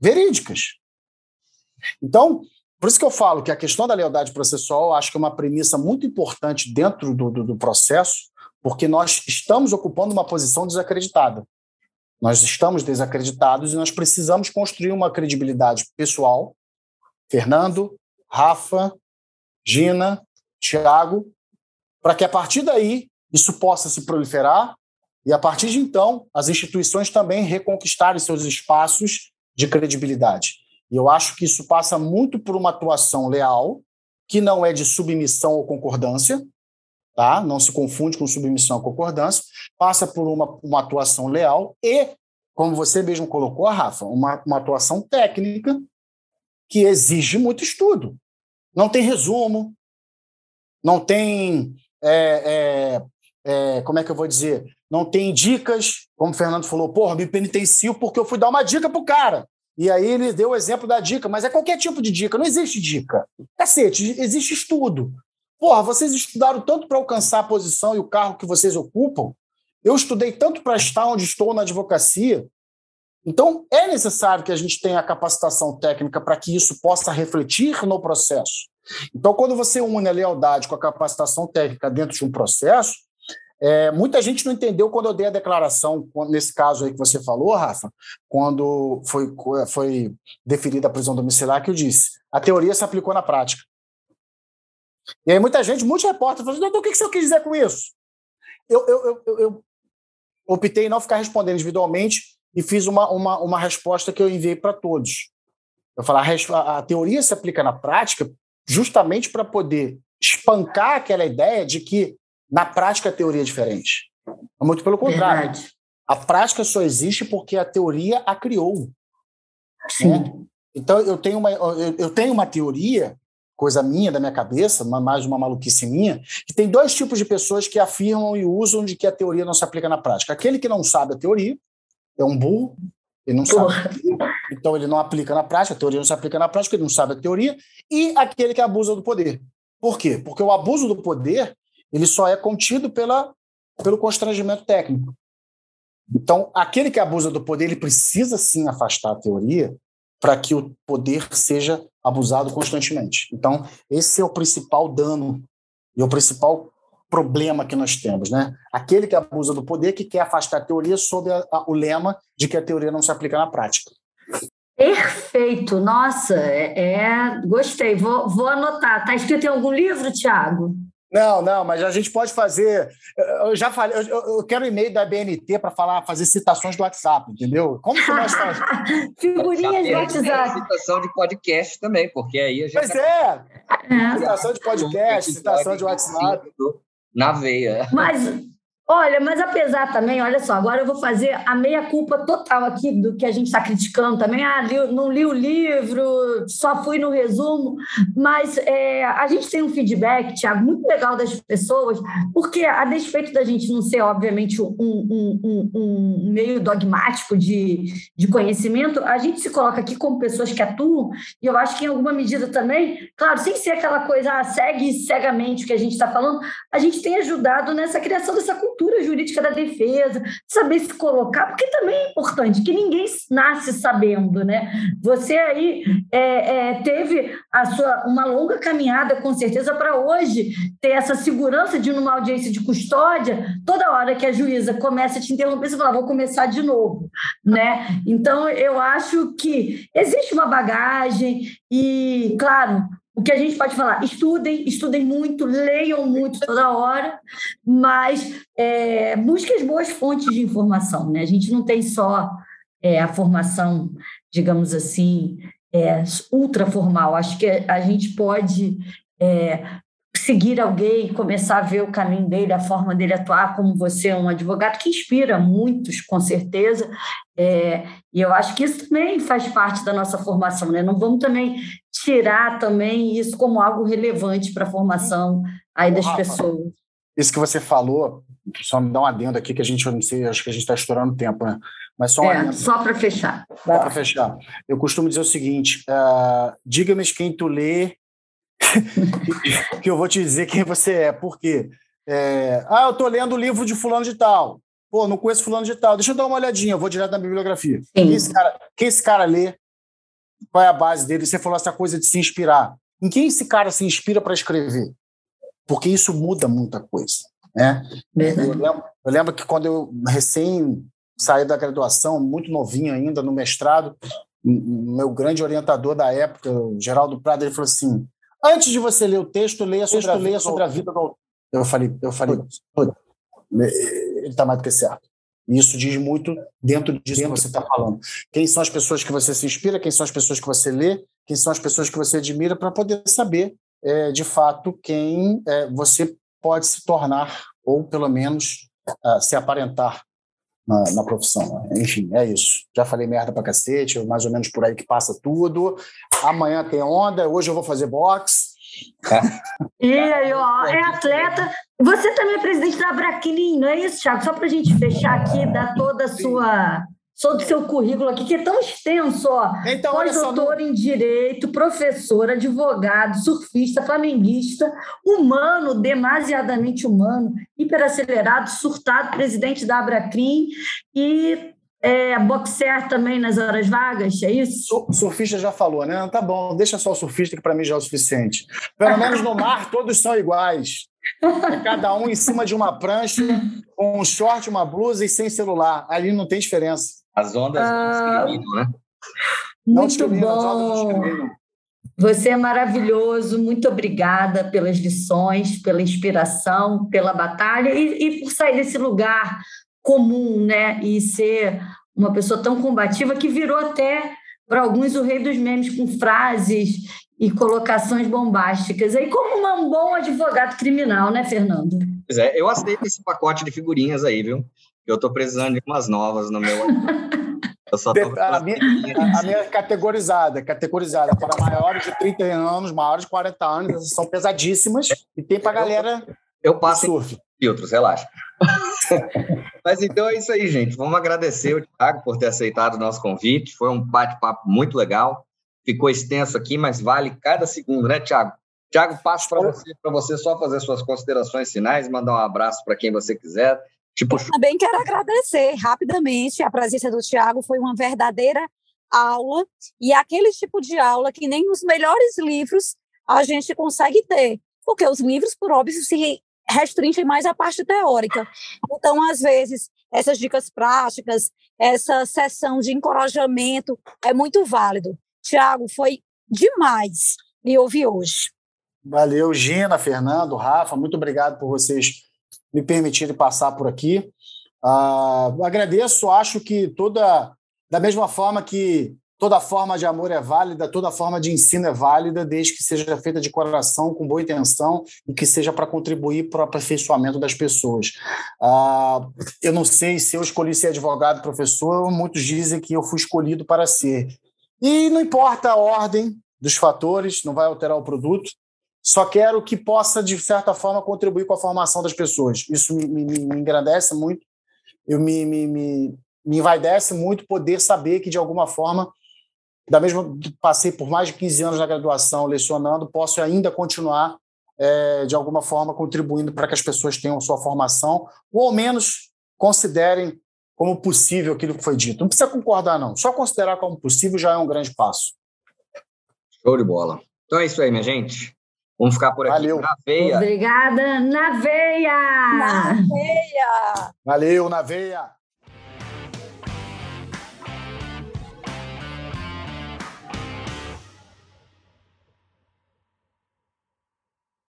verídicas. Então, por isso que eu falo que a questão da lealdade processual acho que é uma premissa muito importante dentro do, do, do processo, porque nós estamos ocupando uma posição desacreditada. Nós estamos desacreditados e nós precisamos construir uma credibilidade pessoal. Fernando, Rafa, Gina, Tiago, para que a partir daí isso possa se proliferar e a partir de então as instituições também reconquistarem seus espaços de credibilidade. E eu acho que isso passa muito por uma atuação leal, que não é de submissão ou concordância, tá? não se confunde com submissão ou concordância, passa por uma, uma atuação leal e, como você mesmo colocou, Rafa, uma, uma atuação técnica que exige muito estudo. Não tem resumo, não tem. É, é, é, como é que eu vou dizer? Não tem dicas, como o Fernando falou, porra, me penitencio porque eu fui dar uma dica pro cara. E aí ele deu o exemplo da dica, mas é qualquer tipo de dica, não existe dica. Cacete, existe estudo. Porra, vocês estudaram tanto para alcançar a posição e o carro que vocês ocupam. Eu estudei tanto para estar onde estou na advocacia. Então, é necessário que a gente tenha a capacitação técnica para que isso possa refletir no processo. Então, quando você une a lealdade com a capacitação técnica dentro de um processo, é, muita gente não entendeu quando eu dei a declaração, nesse caso aí que você falou, Rafa, quando foi, foi deferida a prisão domiciliar, que eu disse: a teoria se aplicou na prática. E aí muita gente, muitos repórteres, falaram: doutor, o que você quis dizer com isso? Eu, eu, eu, eu optei em não ficar respondendo individualmente e fiz uma, uma, uma resposta que eu enviei para todos. Eu falei: a, a teoria se aplica na prática justamente para poder espancar aquela ideia de que na prática, a teoria é diferente. Muito pelo contrário. Verdade. A prática só existe porque a teoria a criou. Sim. Né? Então, eu tenho, uma, eu tenho uma teoria, coisa minha, da minha cabeça, mais uma maluquice minha, que tem dois tipos de pessoas que afirmam e usam de que a teoria não se aplica na prática. Aquele que não sabe a teoria é um burro, ele não sabe. Então, ele não aplica na prática, a teoria não se aplica na prática, ele não sabe a teoria. E aquele que abusa do poder. Por quê? Porque o abuso do poder ele só é contido pela, pelo constrangimento técnico. Então, aquele que abusa do poder, ele precisa sim afastar a teoria para que o poder seja abusado constantemente. Então, esse é o principal dano e o principal problema que nós temos, né? Aquele que abusa do poder que quer afastar a teoria sob a, a, o lema de que a teoria não se aplica na prática. Perfeito, nossa, é, é gostei. Vou, vou anotar. Está escrito em algum livro, Tiago? Não, não, mas a gente pode fazer. Eu já falei, eu, eu quero e-mail da BNT para falar, fazer citações do WhatsApp, entendeu? Como que nós fazemos? Figurinhas do WhatsApp. Citação de podcast também, porque aí a gente. Pois é! é. Citação de podcast, citação de WhatsApp. Na veia. Mas Olha, mas apesar também, olha só, agora eu vou fazer a meia-culpa total aqui do que a gente está criticando também. Ah, li, não li o livro, só fui no resumo, mas é, a gente tem um feedback, Tiago, muito legal das pessoas, porque a despeito da gente não ser, obviamente, um, um, um, um meio dogmático de, de conhecimento, a gente se coloca aqui como pessoas que atuam, e eu acho que em alguma medida também, claro, sem ser aquela coisa, ah, segue cegamente o que a gente está falando, a gente tem ajudado nessa criação dessa cultura cultura jurídica da defesa, saber se colocar, porque também é importante, que ninguém nasce sabendo, né? Você aí é, é, teve a sua, uma longa caminhada, com certeza, para hoje ter essa segurança de, numa audiência de custódia, toda hora que a juíza começa a te interromper, você fala, vou começar de novo, né? Então, eu acho que existe uma bagagem e, claro, o que a gente pode falar? Estudem, estudem muito, leiam muito toda hora, mas é, busquem as boas fontes de informação. Né? A gente não tem só é, a formação, digamos assim, é, ultra formal. Acho que a gente pode é, seguir alguém, começar a ver o caminho dele, a forma dele atuar, como você é um advogado que inspira muitos, com certeza. É, e eu acho que isso também faz parte da nossa formação, né? Não vamos também tirar também isso como algo relevante para a formação aí das Rafa, pessoas. Isso que você falou, só me dá um adendo aqui que a gente, eu não sei, acho que a gente está estourando tempo, né? Mas só um é, Só para fechar. Só para fechar. Eu costumo dizer o seguinte: uh, diga-me quem tu lê que eu vou te dizer quem você é. Por quê? É, ah, eu estou lendo o livro de fulano de tal. Pô, não conheço fulano de tal. Deixa eu dar uma olhadinha, eu vou direto na bibliografia. Quem esse, cara, quem esse cara lê? Qual é a base dele? Você falou essa coisa de se inspirar. Em quem esse cara se inspira para escrever? Porque isso muda muita coisa. Né? Eu lembro, eu lembro que quando eu recém saí da graduação, muito novinho ainda, no mestrado, meu grande orientador da época, Geraldo Prado, ele falou assim: Antes de você ler o texto, leia sobre, texto, a, leia sobre a vida do autor. Eu falei, eu falei, ele está mais do que certo. Isso diz muito dentro disso que você está falando. Quem são as pessoas que você se inspira, quem são as pessoas que você lê, quem são as pessoas que você admira, para poder saber, é, de fato, quem é, você pode se tornar, ou pelo menos uh, se aparentar na, na, profissão. Enfim, é isso. Já falei merda pra cacete, mais ou menos por aí que passa tudo. Amanhã tem onda, hoje eu vou fazer boxe. E aí, ó, é atleta. Você também é presidente da Braquilin, não é isso, Thiago? Só para a gente fechar aqui, dar toda a sua sobre o seu currículo aqui, que é tão extenso, ó. Então, Pós-doutor em Direito, professor, advogado, surfista, flamenguista, humano, demasiadamente humano, hiperacelerado, surtado, presidente da Abracrim e é, boxer também nas horas vagas, é isso? surfista já falou, né? Tá bom, deixa só o surfista, que para mim já é o suficiente. Pelo menos no mar todos são iguais. É cada um em cima de uma prancha, com um short, uma blusa e sem celular. Ali não tem diferença. As ondas ah, não discriminam, né? Muito bom. Você é maravilhoso, muito obrigada pelas lições, pela inspiração, pela batalha e, e, por sair desse lugar comum, né? E ser uma pessoa tão combativa que virou até para alguns o rei dos memes com frases e colocações bombásticas. Aí, como um bom advogado criminal, né, Fernando? Pois é, eu aceito esse pacote de figurinhas aí, viu? Eu estou precisando de umas novas no meu. Eu só tô... a, minha, a minha é categorizada, categorizada para maiores de 30 anos, maiores de 40 anos, são pesadíssimas e tem para galera. Eu passo surf. filtros, relaxa. Mas então é isso aí, gente. Vamos agradecer o Thiago por ter aceitado o nosso convite. Foi um bate-papo muito legal. Ficou extenso aqui, mas vale cada segundo, né, Thiago? Thiago, passo para você, para você só fazer suas considerações finais, mandar um abraço para quem você quiser Tipo, eu também quero agradecer rapidamente a presença do Tiago, foi uma verdadeira aula, e aquele tipo de aula que nem nos melhores livros a gente consegue ter, porque os livros, por óbvio, se restringem mais à parte teórica. Então, às vezes, essas dicas práticas, essa sessão de encorajamento é muito válido. Tiago, foi demais me ouvir hoje. Valeu, Gina, Fernando, Rafa, muito obrigado por vocês me permitirem passar por aqui. Uh, agradeço, acho que toda. Da mesma forma que Toda forma de amor é válida, toda forma de ensino é válida, desde que seja feita de coração, com boa intenção e que seja para contribuir para o aperfeiçoamento das pessoas. Ah, eu não sei se eu escolhi ser advogado, professor, muitos dizem que eu fui escolhido para ser. E não importa a ordem dos fatores, não vai alterar o produto, só quero que possa, de certa forma, contribuir com a formação das pessoas. Isso me, me, me engrandece muito, eu me, me, me, me envaidece muito poder saber que, de alguma forma, da mesma passei por mais de 15 anos na graduação lecionando, posso ainda continuar é, de alguma forma contribuindo para que as pessoas tenham sua formação, ou ao menos considerem como possível aquilo que foi dito. Não precisa concordar, não. Só considerar como possível já é um grande passo. Show de bola. Então é isso aí, minha gente. Vamos ficar por aqui. Valeu. Na veia. Obrigada, na veia! Na veia! Valeu, na veia!